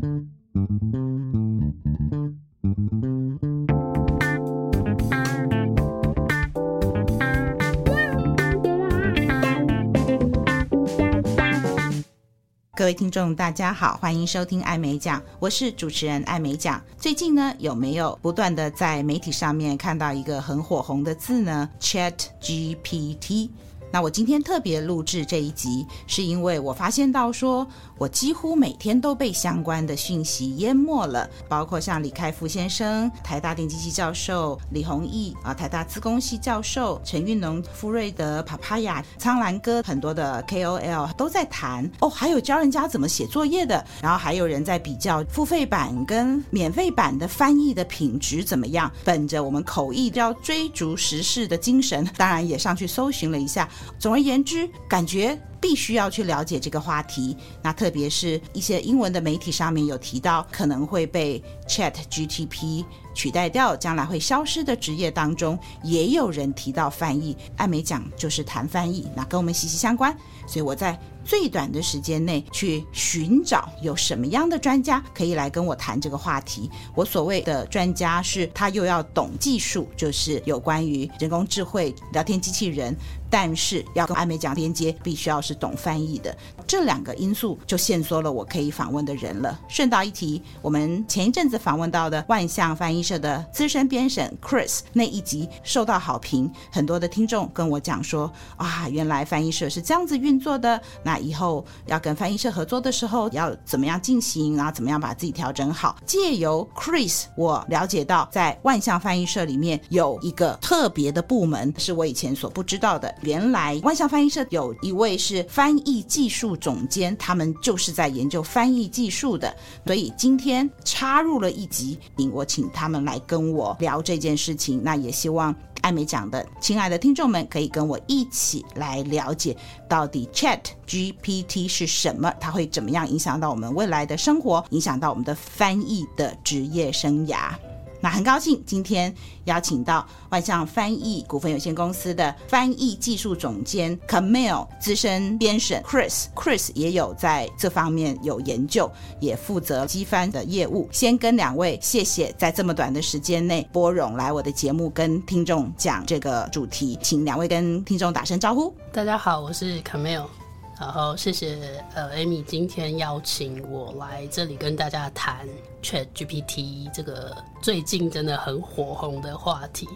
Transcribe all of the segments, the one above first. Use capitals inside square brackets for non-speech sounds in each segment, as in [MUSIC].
各位听众，大家好，欢迎收听艾美奖，我是主持人艾美奖。最近呢，有没有不断的在媒体上面看到一个很火红的字呢？Chat GPT。那我今天特别录制这一集，是因为我发现到说，我几乎每天都被相关的讯息淹没了，包括像李开复先生、台大电机系教授李宏毅啊，台大资工系教授陈运农、傅瑞德、帕帕亚、苍兰哥，很多的 KOL 都在谈哦，还有教人家怎么写作业的，然后还有人在比较付费版跟免费版的翻译的品质怎么样。本着我们口译要追逐时事的精神，当然也上去搜寻了一下。总而言之，感觉必须要去了解这个话题。那特别是一些英文的媒体上面有提到可能会被 Chat GTP 取代掉，将来会消失的职业当中，也有人提到翻译。艾美奖就是谈翻译，那跟我们息息相关。所以我在最短的时间内去寻找有什么样的专家可以来跟我谈这个话题。我所谓的专家是，他又要懂技术，就是有关于人工智慧、聊天机器人，但是要跟艾美奖连接，必须要是懂翻译的。这两个因素就限缩了我可以访问的人了。顺道一提，我们前一阵子访问到的万象翻译社的资深编审 Chris 那一集受到好评，很多的听众跟我讲说啊，原来翻译社是这样子运作的，那以后要跟翻译社合作的时候要怎么样进行，然后怎么样把自己调整好。借由 Chris，我了解到在万象翻译社里面有一个特别的部门，是我以前所不知道的。原来万象翻译社有一位是翻译技术总监，他们就是在研究翻译技术的。所以今天插入了一集，我请他们来跟我聊这件事情。那也希望。艾美奖的亲爱的听众们，可以跟我一起来了解到底 Chat GPT 是什么，它会怎么样影响到我们未来的生活，影响到我们的翻译的职业生涯。那很高兴今天邀请到万象翻译股份有限公司的翻译技术总监 Camille 资深编审 Chris，Chris 也有在这方面有研究，也负责机翻的业务。先跟两位谢谢，在这么短的时间内拨冗来我的节目跟听众讲这个主题，请两位跟听众打声招呼。大家好，我是 Camille。然后谢谢呃，Amy 今天邀请我来这里跟大家谈 Chat GPT 这个最近真的很火红的话题。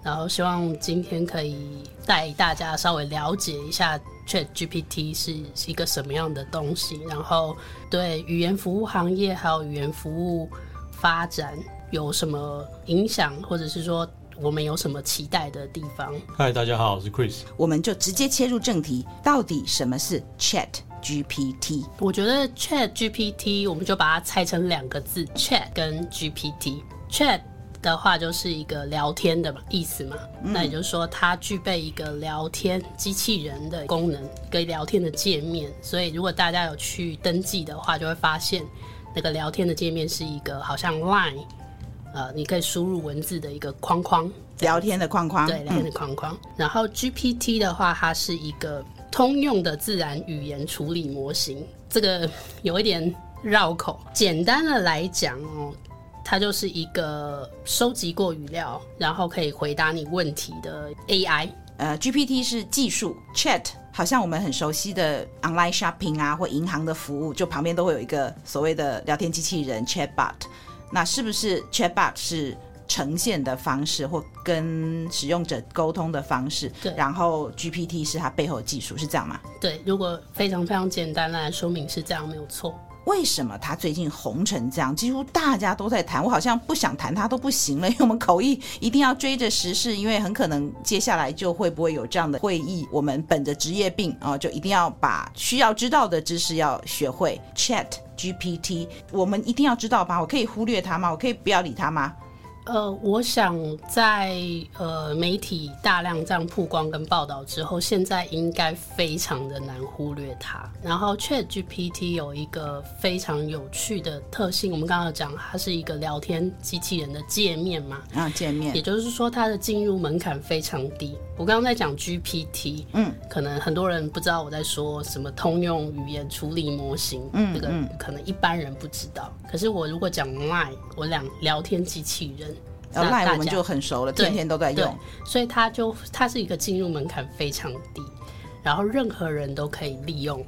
然后希望今天可以带大家稍微了解一下 Chat GPT 是一个什么样的东西，然后对语言服务行业还有语言服务发展有什么影响，或者是说。我们有什么期待的地方？嗨，大家好，我是 Chris。我们就直接切入正题，到底什么是 Chat GPT？我觉得 Chat GPT，我们就把它拆成两个字：Chat 跟 GPT。Chat 的话就是一个聊天的意思嘛，嗯、那也就是说它具备一个聊天机器人的功能，一个聊天的界面。所以如果大家有去登记的话，就会发现那个聊天的界面是一个好像 Line。呃，你可以输入文字的一个框框，聊天的框框，对，聊天的框框。嗯、然后 GPT 的话，它是一个通用的自然语言处理模型，这个有一点绕口。简单的来讲哦，它就是一个收集过语料，然后可以回答你问题的 AI。呃，GPT 是技术，Chat 好像我们很熟悉的 online shopping 啊，或银行的服务，就旁边都会有一个所谓的聊天机器人 Chatbot。那是不是 Chatbot 是呈现的方式或跟使用者沟通的方式？对。然后 GPT 是它背后的技术，是这样吗？对，如果非常非常简单来说明是这样，没有错。为什么它最近红成这样？几乎大家都在谈，我好像不想谈它都不行了。因为我们口译一定要追着时事，因为很可能接下来就会不会有这样的会议。我们本着职业病啊，就一定要把需要知道的知识要学会。Chat GPT，我们一定要知道吧？我可以忽略它吗？我可以不要理它吗？呃，我想在呃媒体大量这样曝光跟报道之后，现在应该非常的难忽略它。然后 ChatGPT 有一个非常有趣的特性，我们刚刚讲它是一个聊天机器人的界面嘛，啊，界面，也就是说它的进入门槛非常低。我刚刚在讲 GPT，嗯，可能很多人不知道我在说什么通用语言处理模型，嗯，这个可能一般人不知道。可是我如果讲 Line，我讲聊天机器人，然后 Line 我们就很熟了，天天都在用，所以它就它是一个进入门槛非常低，然后任何人都可以利用，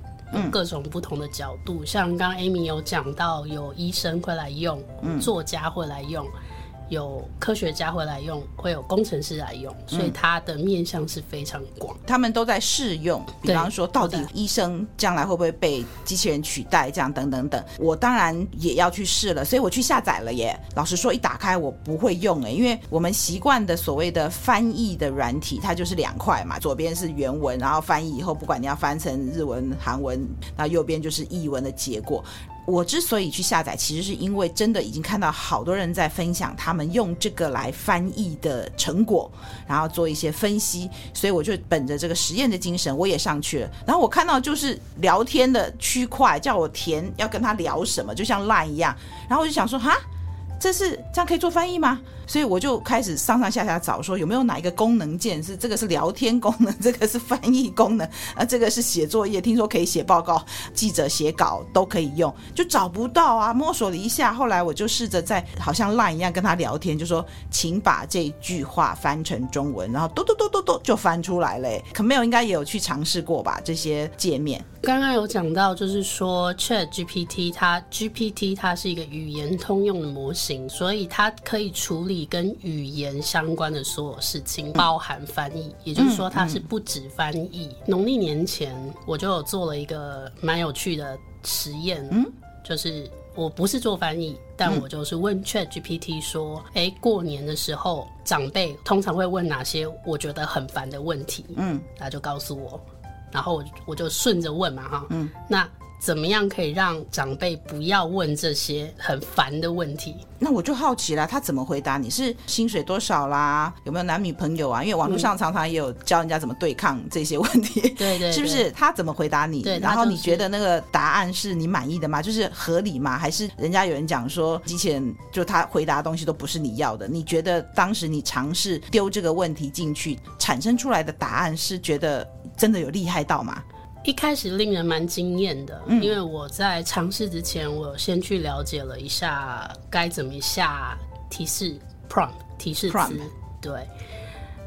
各种不同的角度，嗯、像刚刚 Amy 有讲到，有医生会来用，嗯、作家会来用。有科学家会来用，会有工程师来用，所以它的面向是非常广。他们都在试用，比方说，到底医生将来会不会被机器人取代，这样等等等。我当然也要去试了，所以我去下载了耶。老实说，一打开我不会用诶，因为我们习惯的所谓的翻译的软体，它就是两块嘛，左边是原文，然后翻译以后，不管你要翻成日文、韩文，那右边就是译文的结果。我之所以去下载，其实是因为真的已经看到好多人在分享他们用这个来翻译的成果，然后做一些分析，所以我就本着这个实验的精神，我也上去了。然后我看到就是聊天的区块，叫我填要跟他聊什么，就像 Line 一样，然后我就想说，哈。这是这样可以做翻译吗？所以我就开始上上下下找，说有没有哪一个功能键是这个是聊天功能，这个是翻译功能，啊，这个是写作业，听说可以写报告，记者写稿都可以用，就找不到啊。摸索了一下，后来我就试着在好像 Line 一样跟他聊天，就说请把这句话翻成中文，然后嘟嘟嘟嘟嘟就翻出来了。可没有应该也有去尝试过吧？这些界面。刚刚有讲到，就是说 Chat GPT 它 GPT 它是一个语言通用的模型，所以它可以处理跟语言相关的所有事情，包含翻译。也就是说，它是不止翻译。农历年前我就有做了一个蛮有趣的实验，嗯，就是我不是做翻译，但我就是问 Chat GPT 说，哎，过年的时候长辈通常会问哪些我觉得很烦的问题？嗯，他就告诉我。然后我我就顺着问嘛，哈，嗯，那怎么样可以让长辈不要问这些很烦的问题？那我就好奇了，他怎么回答你？是薪水多少啦？有没有男女朋友啊？因为网络上常常也有教人家怎么对抗这些问题，对，对对，是不是？他怎么回答你？对，然后你觉得那个答案是你满意的吗？就是合理吗？还是人家有人讲说机器人就他回答的东西都不是你要的？你觉得当时你尝试丢这个问题进去，产生出来的答案是觉得？真的有厉害到吗？一开始令人蛮惊艳的，嗯、因为我在尝试之前，我先去了解了一下该怎么下提示 prompt 提示词对，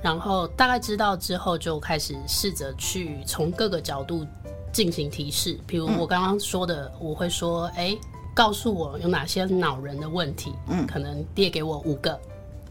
然后大概知道之后，就开始试着去从各个角度进行提示。比如我刚刚说的，嗯、我会说：“哎，告诉我有哪些恼人的问题？”嗯，可能列给我五个。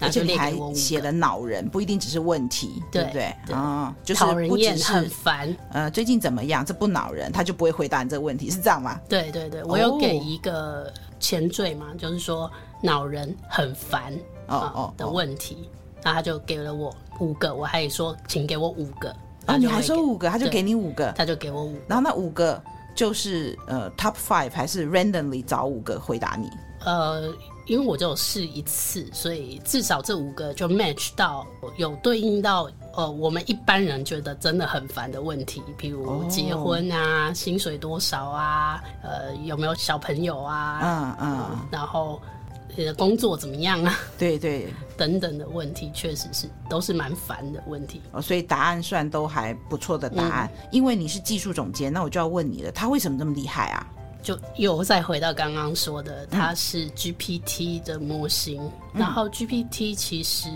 而且你还写了恼人，不一定只是问题，对，对不对？啊、嗯，就是不只是很烦。呃，最近怎么样？这不恼人，他就不会回答你这个问题，是这样吗？对对对，我有给一个前缀嘛，哦、就是说恼人很烦哦哦的问题，然后他就给了我五个，我还说请给我五个，啊、哦，你还说五个，他就给你五个，他就给我五个，然后那五个就是呃 top five 还是 randomly 找五个回答你？呃。因为我就试一次，所以至少这五个就 match 到有对应到呃我们一般人觉得真的很烦的问题，比如结婚啊、oh. 薪水多少啊、呃有没有小朋友啊，嗯嗯，嗯然后你的工作怎么样啊？对对，等等的问题，确实是都是蛮烦的问题。哦，所以答案算都还不错的答案。嗯、因为你是技术总监，那我就要问你了，他为什么这么厉害啊？就又再回到刚刚说的，它是 GPT 的模型，嗯、然后 GPT 其实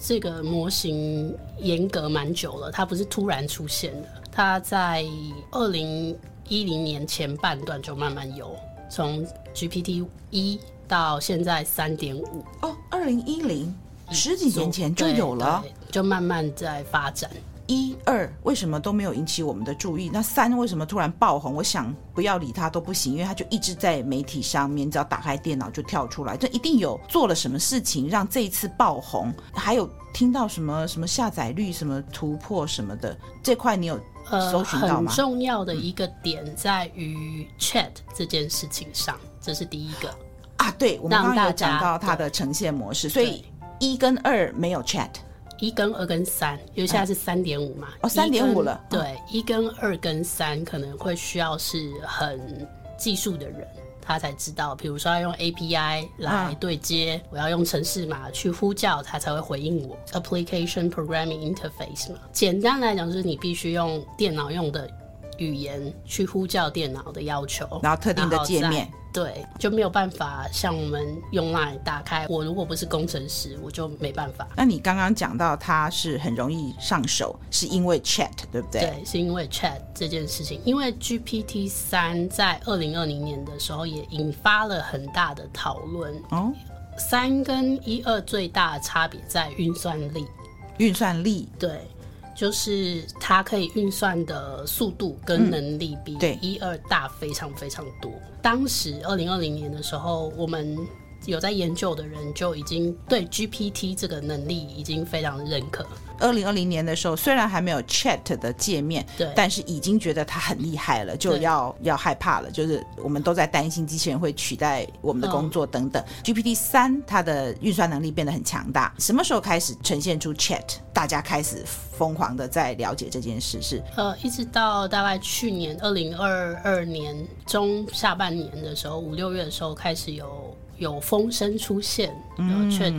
这个模型严格蛮久了，它不是突然出现的，它在二零一零年前半段就慢慢有，从 GPT 一到现在三点五。哦，二零一零十几年前就有了，就慢慢在发展。一二为什么都没有引起我们的注意？那三为什么突然爆红？我想不要理他都不行，因为他就一直在媒体上面，只要打开电脑就跳出来，这一定有做了什么事情让这一次爆红。还有听到什么什么下载率什么突破什么的这块，你有搜寻到吗？呃，很重要的一个点在于 Chat 这件事情上，这是第一个啊。对，我们刚刚有讲到它的呈现模式，所以一跟二没有 Chat。一跟二跟三，因为现在是三点五嘛。哦，三点五了。对，一跟二跟三可能会需要是很技术的人，他才知道，比如说要用 API 来对接，嗯、我要用程式码去呼叫，他才会回应我。Application Programming Interface 嘛，简单来讲就是你必须用电脑用的语言去呼叫电脑的要求，然后特定的界面。对，就没有办法像我们用 Line 打开。我如果不是工程师，我就没办法。那你刚刚讲到它是很容易上手，是因为 Chat 对不对？对，是因为 Chat 这件事情。因为 GPT 三在二零二零年的时候也引发了很大的讨论。哦，三跟一二最大的差别在运算力。运算力，对。就是它可以运算的速度跟能力比一二大非常非常多。嗯、当时二零二零年的时候，我们有在研究的人就已经对 GPT 这个能力已经非常认可。二零二零年的时候，虽然还没有 Chat 的界面，对，但是已经觉得它很厉害了，就要要害怕了。就是我们都在担心机器人会取代我们的工作等等。嗯、GPT 三它的运算能力变得很强大，什么时候开始呈现出 Chat？大家开始疯狂的在了解这件事，是呃，一直到大概去年二零二二年中下半年的时候，五六月的时候开始有。有风声出现，嗯，却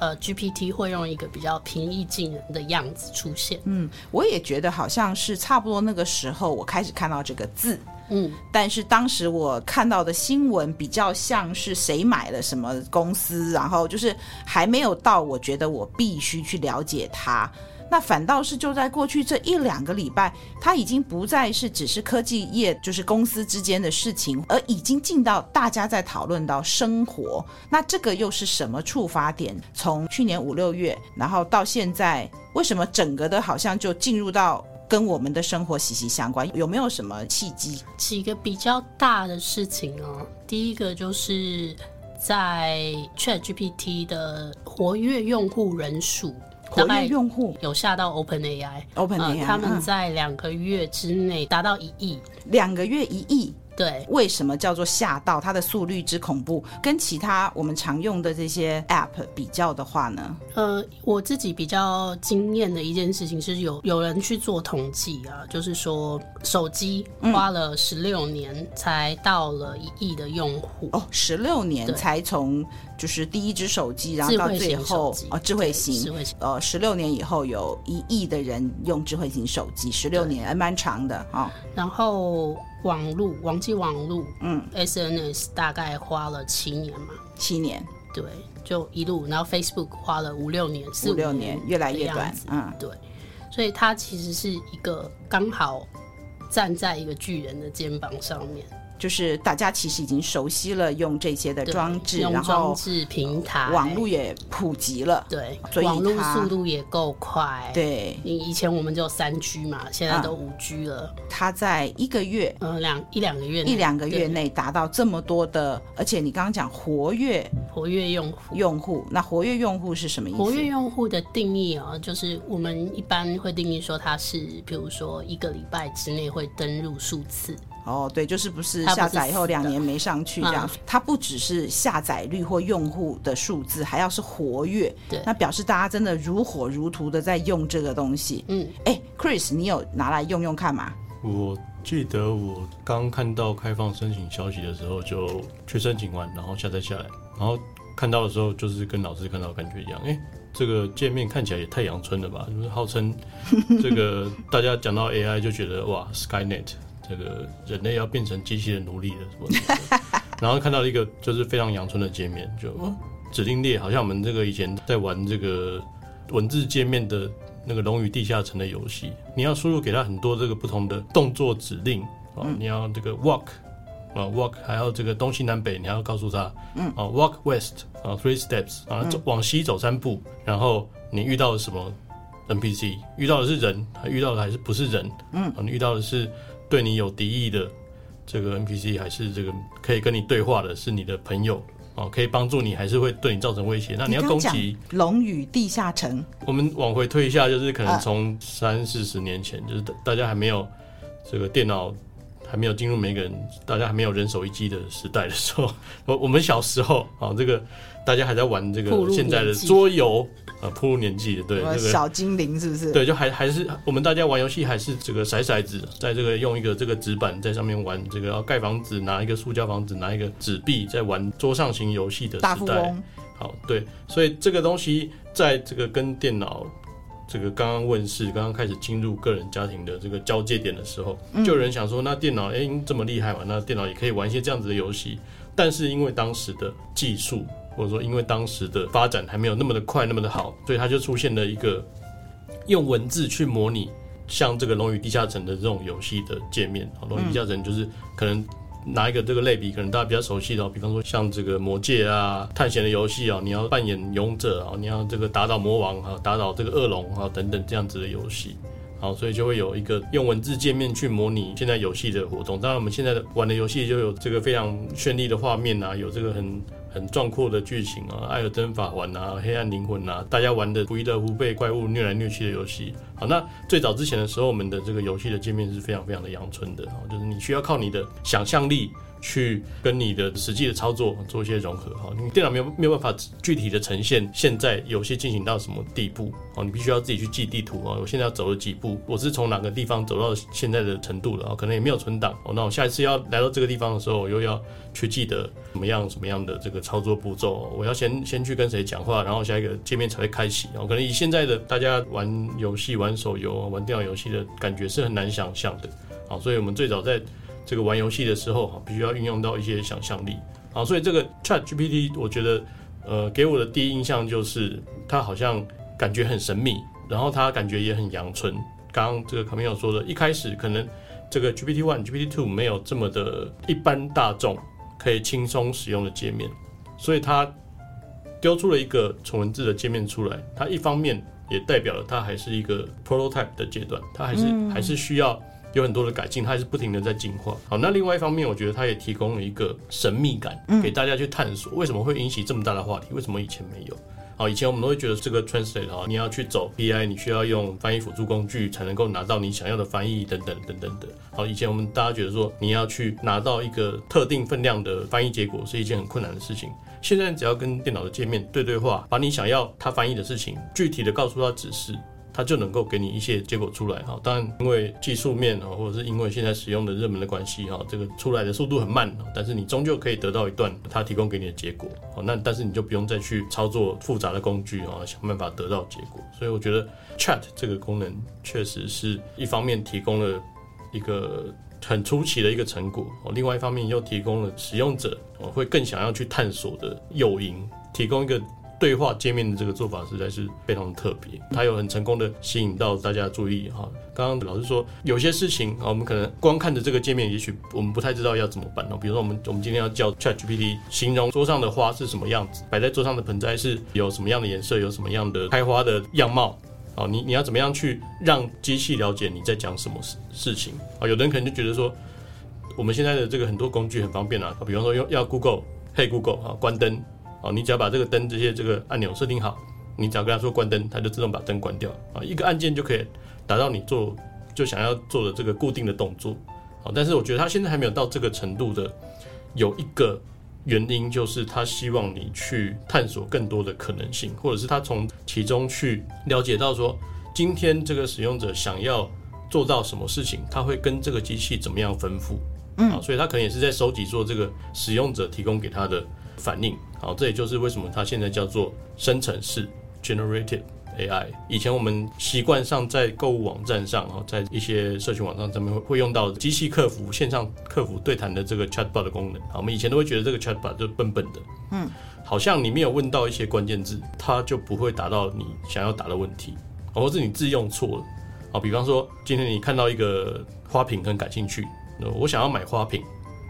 呃，GPT 会用一个比较平易近人的样子出现。嗯，我也觉得好像是差不多那个时候，我开始看到这个字。嗯，但是当时我看到的新闻比较像是谁买了什么公司，然后就是还没有到我觉得我必须去了解它。那反倒是就在过去这一两个礼拜，它已经不再是只是科技业，就是公司之间的事情，而已经进到大家在讨论到生活。那这个又是什么触发点？从去年五六月，然后到现在，为什么整个的好像就进入到跟我们的生活息息相关？有没有什么契机？几个比较大的事情哦。第一个就是在 ChatGPT 的活跃用户人数。活跃用户。有下到 OpenAI，OpenAI，他们在两个月之内达到一亿，两个月一亿。对，为什么叫做吓到？它的速率之恐怖，跟其他我们常用的这些 App 比较的话呢？呃，我自己比较惊艳的一件事情是有有人去做统计啊，就是说手机花了十六年才到了一亿的用户、嗯、哦，十六年才从就是第一只手机，然后到最后哦，智慧型，智慧型呃，十六年以后有一亿的人用智慧型手机，十六年还蛮长的啊、哦。然后。网络，网际网络，嗯，SNS 大概花了七年嘛，七年，对，就一路，然后 Facebook 花了五六年，四五六年，越来越短，嗯，对，所以它其实是一个刚好站在一个巨人的肩膀上面。就是大家其实已经熟悉了用这些的装置，然后装置平台，网络也普及了，对，所以网络速度也够快。对，你以前我们就三 G 嘛，现在都五 G 了。它在一个月，嗯，两一两个月，一两个月内达到这么多的，而且你刚刚讲活跃活跃用户，用户，那活跃用户是什么意思？活跃用户的定义啊，就是我们一般会定义说它是，比如说一个礼拜之内会登录数次。哦，对，就是不是下载以后两年没上去这样，它不只是下载率或用户的数字，还要是活跃，对，那表示大家真的如火如荼的在用这个东西。嗯，哎，Chris，你有拿来用用看吗？我记得我刚看到开放申请消息的时候，就去申请完，然后下载下来，然后看到的时候，就是跟老师看到的感觉一样，哎，这个界面看起来也太阳春了吧？就是号称这个 [LAUGHS] 大家讲到 AI 就觉得哇，Skynet。这个人类要变成机器人奴隶了什么的，然后看到一个就是非常阳春的界面，就指令列，好像我们这个以前在玩这个文字界面的那个《龙与地下城》的游戏，你要输入给他很多这个不同的动作指令啊，你要这个 walk 啊 walk，还要这个东西南北，你还要告诉他，嗯。啊 walk west 啊 three steps 啊走往西走三步，然后你遇到了什么 NPC，遇到的是人，还遇到的还是不是人？嗯。啊，你遇到的是。对你有敌意的这个 NPC，还是这个可以跟你对话的，是你的朋友哦，可以帮助你，还是会对你造成威胁？那你要攻击《龙与地下城》。我们往回推一下，就是可能从三四十年前，就是大家还没有这个电脑还没有进入每个人大家还没有人手一机的时代的时候，[LAUGHS] 我我们小时候啊，这个大家还在玩这个现在的桌游啊，步入年纪的对，这个小精灵是不是？对，就还还是我们大家玩游戏还是这个骰骰子，在这个用一个这个纸板在上面玩这个要盖房子，拿一个塑胶房子，拿一个纸币在玩桌上型游戏的时代。好，对，所以这个东西在这个跟电脑。这个刚刚问世，刚刚开始进入个人家庭的这个交界点的时候，就有人想说，那电脑哎这么厉害嘛，那电脑也可以玩一些这样子的游戏。但是因为当时的技术，或者说因为当时的发展还没有那么的快，那么的好，所以它就出现了一个用文字去模拟像这个《龙与地下城》的这种游戏的界面。《龙与地下城》就是可能。拿一个这个类比，可能大家比较熟悉的，比方说像这个魔戒啊、探险的游戏啊，你要扮演勇者啊，你要这个打倒魔王啊，打倒这个恶龙啊等等这样子的游戏，好，所以就会有一个用文字界面去模拟现在游戏的活动。当然，我们现在的玩的游戏就有这个非常绚丽的画面啊，有这个很很壮阔的剧情啊，《艾尔登法环》啊，《黑暗灵魂》啊，大家玩的不亦乐乎，被怪物虐来虐去的游戏。好，那最早之前的时候，我们的这个游戏的界面是非常非常的阳春的，就是你需要靠你的想象力。去跟你的实际的操作做一些融合哈，你电脑没有没有办法具体的呈现现在游戏进行到什么地步哦，你必须要自己去记地图啊，我现在要走了几步，我是从哪个地方走到现在的程度了啊，可能也没有存档哦，那我下一次要来到这个地方的时候，我又要去记得怎么样什么样的这个操作步骤，我要先先去跟谁讲话，然后下一个界面才会开启哦，可能以现在的大家玩游戏、玩手游、玩电脑游戏的感觉是很难想象的啊，所以我们最早在。这个玩游戏的时候哈，必须要运用到一些想象力啊，所以这个 Chat GPT 我觉得，呃，给我的第一印象就是它好像感觉很神秘，然后它感觉也很阳春。刚刚这个卡米尔说的，一开始可能这个 GPT One、GPT Two 没有这么的一般大众可以轻松使用的界面，所以它丢出了一个纯文字的界面出来。它一方面也代表了它还是一个 prototype 的阶段，它还是还是需要。有很多的改进，它还是不停的在进化。好，那另外一方面，我觉得它也提供了一个神秘感，给大家去探索为什么会引起这么大的话题，为什么以前没有？好，以前我们都会觉得这个 translate 啊，你要去走 BI，你需要用翻译辅助工具才能够拿到你想要的翻译等等等等的。好，以前我们大家觉得说你要去拿到一个特定分量的翻译结果是一件很困难的事情。现在只要跟电脑的界面对对话，把你想要它翻译的事情具体的告诉它指示。它就能够给你一些结果出来哈，当然因为技术面啊，或者是因为现在使用的热门的关系哈，这个出来的速度很慢，但是你终究可以得到一段它提供给你的结果。好，那但是你就不用再去操作复杂的工具啊，想办法得到结果。所以我觉得 Chat 这个功能确实是一方面提供了一个很出奇的一个成果，另外一方面又提供了使用者会更想要去探索的诱因，提供一个。对话界面的这个做法实在是非常特别，它有很成功的吸引到大家注意哈。刚刚老师说有些事情啊，我们可能光看着这个界面，也许我们不太知道要怎么办哦。比如说我们我们今天要叫 ChatGPT 形容桌上的花是什么样子，摆在桌上的盆栽是有什么样的颜色，有什么样的开花的样貌啊？你你要怎么样去让机器了解你在讲什么事事情啊？有的人可能就觉得说，我们现在的这个很多工具很方便啊，比方说用要 Google，嘿 Google 啊，关灯。哦，你只要把这个灯这些这个按钮设定好，你只要跟他说关灯，它就自动把灯关掉啊，一个按键就可以达到你做就想要做的这个固定的动作。好，但是我觉得他现在还没有到这个程度的，有一个原因就是他希望你去探索更多的可能性，或者是他从其中去了解到说，今天这个使用者想要做到什么事情，他会跟这个机器怎么样吩咐。嗯，所以他可能也是在收集做这个使用者提供给他的。反应好，这也就是为什么它现在叫做生成式 （generative AI）。以前我们习惯上在购物网站上，然后，在一些社群网站上面会会用到机器客服、线上客服对谈的这个 chatbot 的功能。好，我们以前都会觉得这个 chatbot 就笨笨的，嗯，好像你没有问到一些关键字，它就不会达到你想要答的问题，或是你字用错了。好，比方说今天你看到一个花瓶很感兴趣，我想要买花瓶。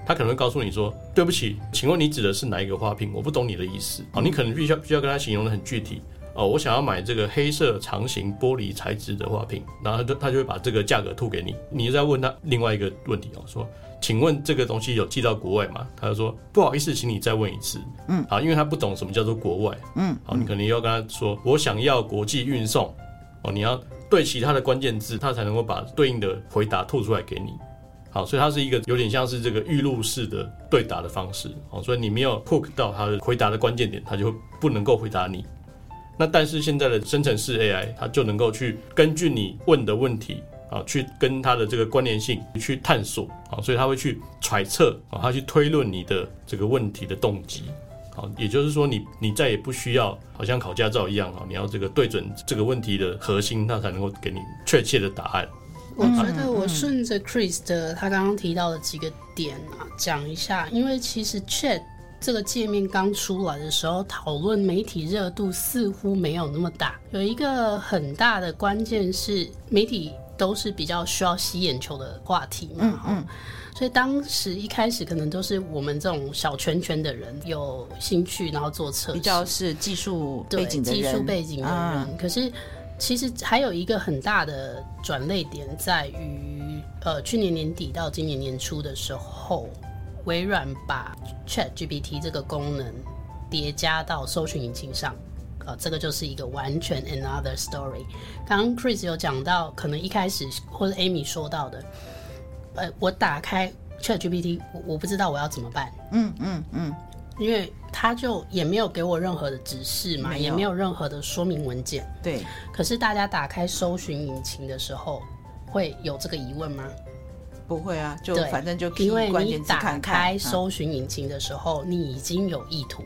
他可能会告诉你说：“对不起，请问你指的是哪一个花瓶？我不懂你的意思。”哦，你可能必须要必须要跟他形容的很具体。哦，我想要买这个黑色长形玻璃材质的花瓶，然后他就他就会把这个价格吐给你。你再问他另外一个问题哦，说：“请问这个东西有寄到国外吗？”他就说：“不好意思，请你再问一次。”嗯，好，因为他不懂什么叫做国外。嗯，好，你可能要跟他说：“我想要国际运送。”哦，你要对其他的关键字，他才能够把对应的回答吐出来给你。好，所以它是一个有点像是这个预录式的对答的方式。好，所以你没有 hook 到它的回答的关键点，它就不能够回答你。那但是现在的生成式 AI，它就能够去根据你问的问题啊，去跟它的这个关联性去探索啊，所以它会去揣测啊，它去推论你的这个问题的动机。好，也就是说你，你你再也不需要好像考驾照一样啊，你要这个对准这个问题的核心，它才能够给你确切的答案。我觉得我顺着 Chris 的他刚刚提到的几个点啊讲一下，因为其实 Chat 这个界面刚出来的时候，讨论媒体热度似乎没有那么大。有一个很大的关键是，媒体都是比较需要吸眼球的话题嘛。嗯嗯。所以当时一开始可能都是我们这种小圈圈的人有兴趣，然后做测试，比较是技术背景的人，技术背景的人。嗯、可是其实还有一个很大的转捩点在于，呃，去年年底到今年年初的时候，微软把 ChatGPT 这个功能叠加到搜寻引擎上，呃，这个就是一个完全 another story。刚刚 Chris 有讲到，可能一开始或者 Amy 说到的。呃，我打开 ChatGPT，我我不知道我要怎么办。嗯嗯嗯，因为他就也没有给我任何的指示嘛，没也没有任何的说明文件。对。可是大家打开搜寻引擎的时候，会有这个疑问吗？不会啊，就反正就因为你打开搜寻引擎的时候，嗯、你已经有意图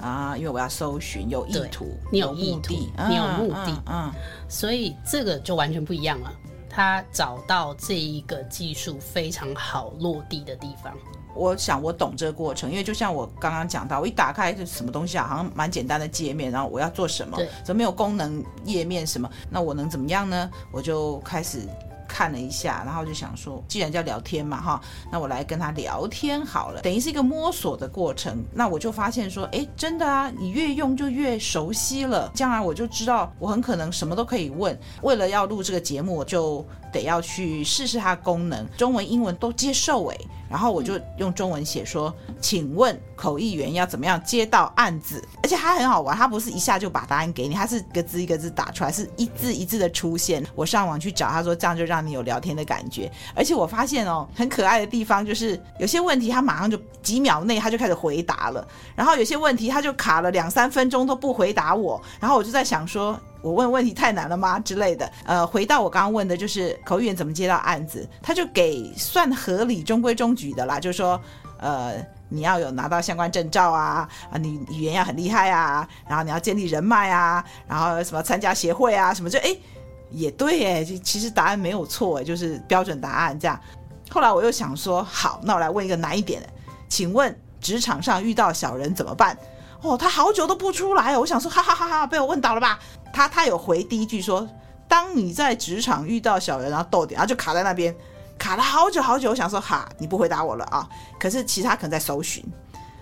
啊，因为我要搜寻有意图，你有意图，你有目的，嗯，嗯，所以这个就完全不一样了。他找到这一个技术非常好落地的地方。我想我懂这个过程，因为就像我刚刚讲到，我一打开是什么东西啊，好像蛮简单的界面，然后我要做什么，怎么没有功能页面什么？那我能怎么样呢？我就开始。看了一下，然后就想说，既然叫聊天嘛，哈，那我来跟他聊天好了，等于是一个摸索的过程。那我就发现说，哎，真的啊，你越用就越熟悉了。将来我就知道，我很可能什么都可以问。为了要录这个节目，我就得要去试试它功能，中文、英文都接受哎。然后我就用中文写说，请问口译员要怎么样接到案子？而且它很好玩，它不是一下就把答案给你，它是一个字一个字打出来，是一字一字的出现。我上网去找，他说这样就让你有聊天的感觉。而且我发现哦，很可爱的地方就是有些问题他马上就几秒内他就开始回答了，然后有些问题他就卡了两三分钟都不回答我，然后我就在想说。我问问题太难了吗之类的？呃，回到我刚刚问的，就是口译员怎么接到案子，他就给算合理、中规中矩的啦，就是说，呃，你要有拿到相关证照啊，啊，你语言要很厉害啊，然后你要建立人脉啊，然后什么参加协会啊，什么就哎，也对哎，其实答案没有错，就是标准答案这样。后来我又想说，好，那我来问一个难一点的，请问职场上遇到小人怎么办？哦，他好久都不出来，我想说，哈哈哈哈，被我问倒了吧？他他有回第一句说，当你在职场遇到小人，然后逗点，然后就卡在那边，卡了好久好久。我想说，哈，你不回答我了啊？可是其他可能在搜寻，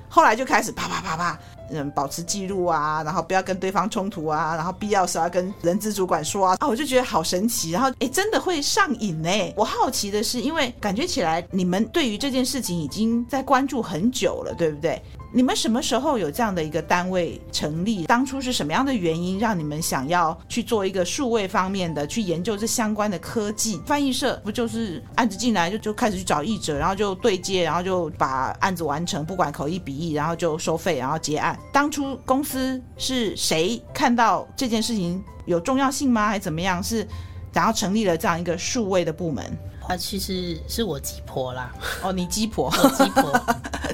后来就开始啪啪啪啪，嗯，保持记录啊，然后不要跟对方冲突啊，然后必要时要跟人资主管说啊，啊，我就觉得好神奇。然后诶，真的会上瘾呢。我好奇的是，因为感觉起来你们对于这件事情已经在关注很久了，对不对？你们什么时候有这样的一个单位成立？当初是什么样的原因让你们想要去做一个数位方面的去研究这相关的科技？翻译社不就是案子进来就就开始去找译者，然后就对接，然后就把案子完成，不管口译笔译，然后就收费，然后结案。当初公司是谁看到这件事情有重要性吗？还是怎么样？是然后成立了这样一个数位的部门？啊，其实是我鸡婆啦。哦，你鸡婆，我鸡婆，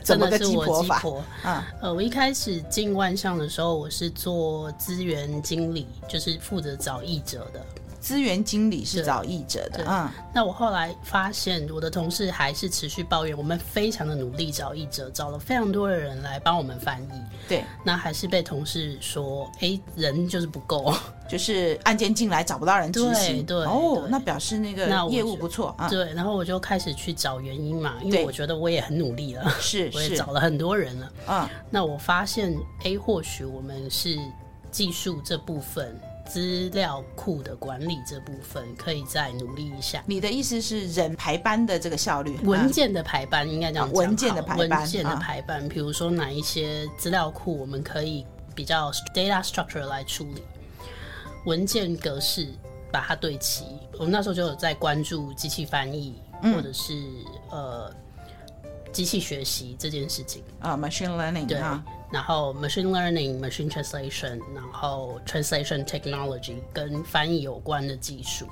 真的是我鸡婆。啊，呃，我一开始进万象的时候，我是做资源经理，就是负责找译者的。资源经理是找译者的，嗯，那我后来发现，我的同事还是持续抱怨，我们非常的努力找译者，找了非常多的人来帮我们翻译，对，那还是被同事说，哎，人就是不够，[LAUGHS] 就是案件进来找不到人执行，对，对，哦，那表示那个业务不错，嗯，对，然后我就开始去找原因嘛，因为我觉得我也很努力了，是，[LAUGHS] 我也找了很多人了，嗯，那我发现，哎，或许我们是技术这部分。资料库的管理这部分可以再努力一下。你的意思是人排班的这个效率？文件的排班应该这样讲。文件的排班，文件的排班，比如说哪一些资料库我们可以比较 data structure 来处理，文件格式把它对齐。我们那时候就有在关注机器翻译嗯、或者是呃机器学习这件事情啊、uh,，machine learning 对，啊，然后 machine learning、machine translation，然后 translation technology 跟翻译有关的技术。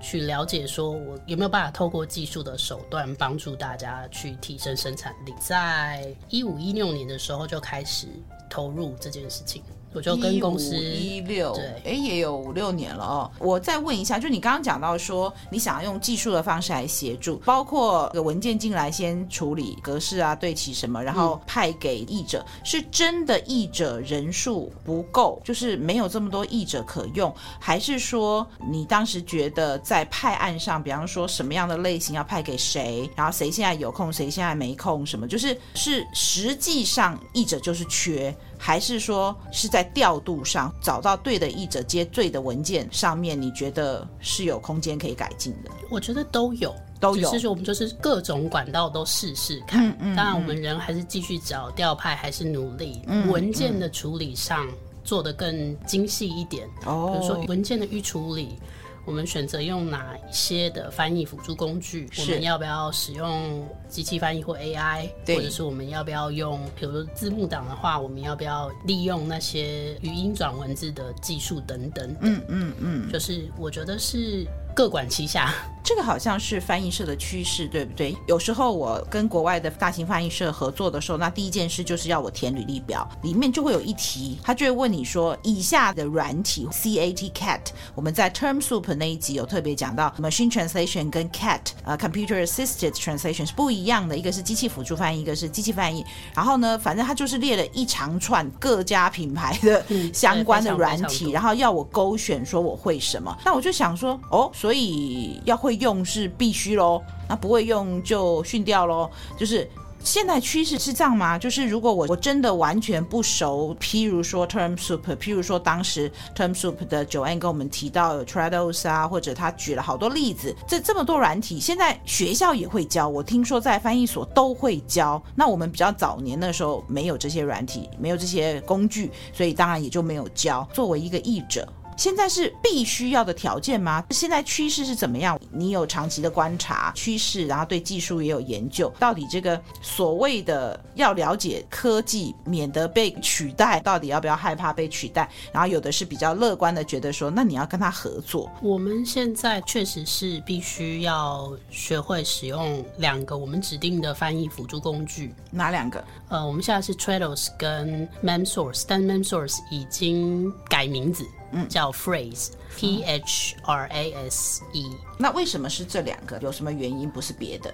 去了解，说我有没有办法透过技术的手段帮助大家去提升生产力。在一五一六年的时候就开始投入这件事情。我就跟公司一六，对，哎，也有五六年了哦。我再问一下，就你刚刚讲到说，你想要用技术的方式来协助，包括个文件进来先处理格式啊、对齐什么，然后派给译者，嗯、是真的译者人数不够，就是没有这么多译者可用，还是说你当时觉得在派案上，比方说什么样的类型要派给谁，然后谁现在有空，谁现在没空，什么，就是是实际上译者就是缺。还是说是在调度上找到对的译者接对的文件上面，你觉得是有空间可以改进的？我觉得都有，都有。只是说我们就是各种管道都试试看。嗯嗯。当然，我们人还是继续找调派，还是努力。嗯。文件的处理上做得更精细一点。哦。比如说文件的预处理。我们选择用哪一些的翻译辅助工具？我们要不要使用机器翻译或 AI？或者是我们要不要用，比如说字幕档的话，我们要不要利用那些语音转文字的技术等等等？嗯嗯嗯，就是我觉得是。各管齐下，这个好像是翻译社的趋势，对不对？有时候我跟国外的大型翻译社合作的时候，那第一件事就是要我填履历表，里面就会有一题，他就会问你说，以下的软体 CAT CAT，我们在 Term Soup 那一集有特别讲到，Machine Translation 跟 CAT 呃 Computer Assisted Translation 是不一样的，一个是机器辅助翻译，一个是机器翻译。然后呢，反正他就是列了一长串各家品牌的相关的软体，然后要我勾选说我会什么。那我就想说，哦。所以要会用是必须喽，那不会用就训掉喽。就是现在趋势是这样吗？就是如果我我真的完全不熟，譬如说 Term Soup，譬如说当时 Term Soup 的 Joanne 跟我们提到 Trados 啊，或者他举了好多例子，这这么多软体，现在学校也会教。我听说在翻译所都会教。那我们比较早年的时候没有这些软体，没有这些工具，所以当然也就没有教。作为一个译者。现在是必须要的条件吗？现在趋势是怎么样？你有长期的观察趋势，然后对技术也有研究，到底这个所谓的要了解科技，免得被取代，到底要不要害怕被取代？然后有的是比较乐观的，觉得说，那你要跟他合作。我们现在确实是必须要学会使用两个我们指定的翻译辅助工具。哪两个？呃，我们现在是 Trados 跟 MemSource，但 MemSource 已经改名字。嗯，叫 Phrase，P H R A S E。那为什么是这两个？有什么原因？不是别的？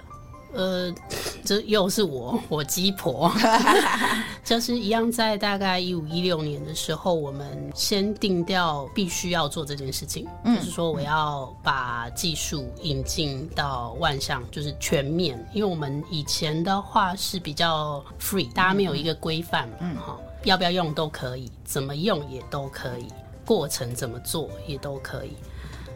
呃，这又是我，[LAUGHS] 我鸡婆，[LAUGHS] 就是一样，在大概一五一六年的时候，我们先定调必须要做这件事情，嗯，就是说我要把技术引进到万象，就是全面，因为我们以前的话是比较 free，大家没有一个规范嘛，嗯，哈，要不要用都可以，怎么用也都可以。过程怎么做也都可以，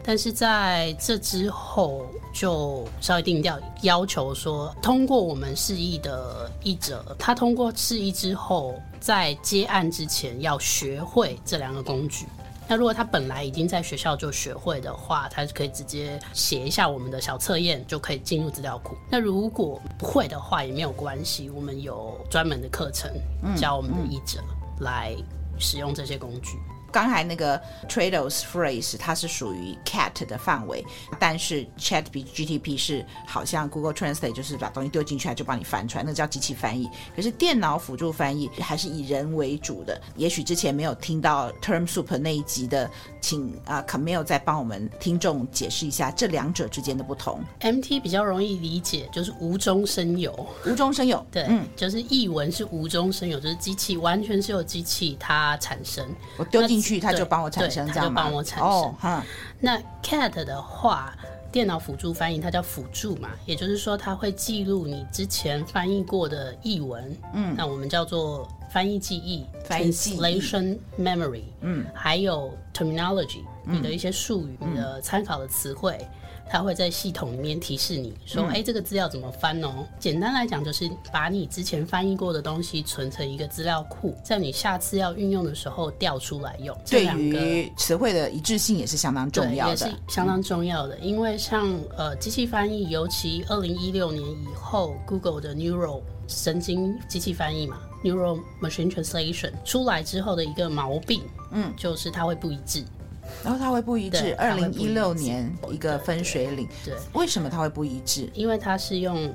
但是在这之后就稍微定调，要求说，通过我们示意的译者，他通过示意之后，在接案之前要学会这两个工具。那如果他本来已经在学校就学会的话，他就可以直接写一下我们的小测验，就可以进入资料库。那如果不会的话也没有关系，我们有专门的课程教我们的译者来使用这些工具。刚才那个 Trados Phrase 它是属于 CAT 的范围，但是 ChatGPT 是好像 Google Translate 就是把东西丢进去，它就帮你翻出来，那叫机器翻译。可是电脑辅助翻译还是以人为主的。也许之前没有听到 Term Soup 那一集的，请啊 Camille 再帮我们听众解释一下这两者之间的不同。MT 比较容易理解，就是无中生有，无中生有，对，嗯，就是译文是无中生有，就是机器完全是由机器它产生，我丢进。去，他就帮我产生这样吗？就帮我产生。哦，哈。那 CAT 的话，电脑辅助翻译，它叫辅助嘛，也就是说，它会记录你之前翻译过的译文。嗯，那我们叫做翻译记忆，translation memory，嗯，还有 terminology，嗯你的一些术语，你的参考的词汇。它会在系统里面提示你说：“哎、嗯，这个资料怎么翻哦？”简单来讲，就是把你之前翻译过的东西存成一个资料库，在你下次要运用的时候调出来用。对于词汇的一致性也是相当重要的，也是相当重要的。嗯、因为像呃机器翻译，尤其二零一六年以后，Google 的 Neural 神经机器翻译嘛，Neural Machine Translation 出来之后的一个毛病，嗯，就是它会不一致。然后它会不一致。二零一六年一个分水岭，对，为什么它会不一致？因为它是用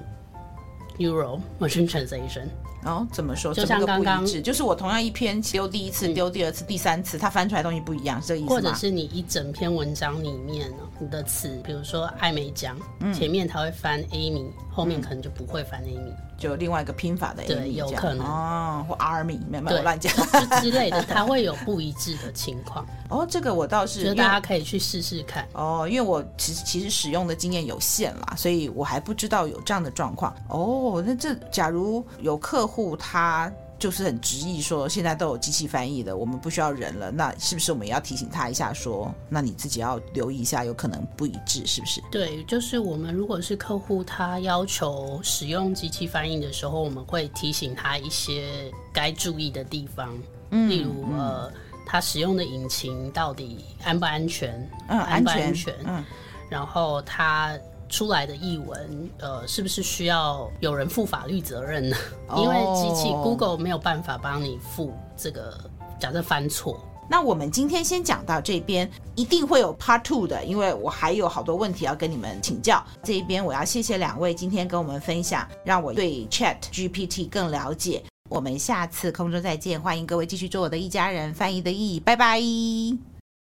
Neural Machine Translation。哦，怎么说？就像刚刚，就是我同样一篇丢第一次、丢第二次、第三次，它翻出来的东西不一样，是这个意思吗？或者是你一整篇文章里面，你的词，比如说艾美奖，前面它会翻 Amy，后面可能就不会翻 Amy。就另外一个拼法的 Amy，对，有可能哦，或 Army，没有没有乱讲之类的，[LAUGHS] 它会有不一致的情况。哦，这个我倒是，觉得大家可以去试试看。哦，因为我其实其实使用的经验有限啦，所以我还不知道有这样的状况。哦，那这假如有客户他。就是很执意说，现在都有机器翻译的，我们不需要人了。那是不是我们也要提醒他一下说，说那你自己要留意一下，有可能不一致，是不是？对，就是我们如果是客户，他要求使用机器翻译的时候，我们会提醒他一些该注意的地方，嗯、例如呃，他使用的引擎到底安不安全？嗯，安不安全？嗯，然后他。出来的译文，呃，是不是需要有人负法律责任呢？因为机器 Google 没有办法帮你负这个，假设犯错。那我们今天先讲到这边，一定会有 Part Two 的，因为我还有好多问题要跟你们请教。这一边我要谢谢两位今天跟我们分享，让我对 Chat GPT 更了解。我们下次空中再见，欢迎各位继续做我的一家人，翻译的译，拜拜。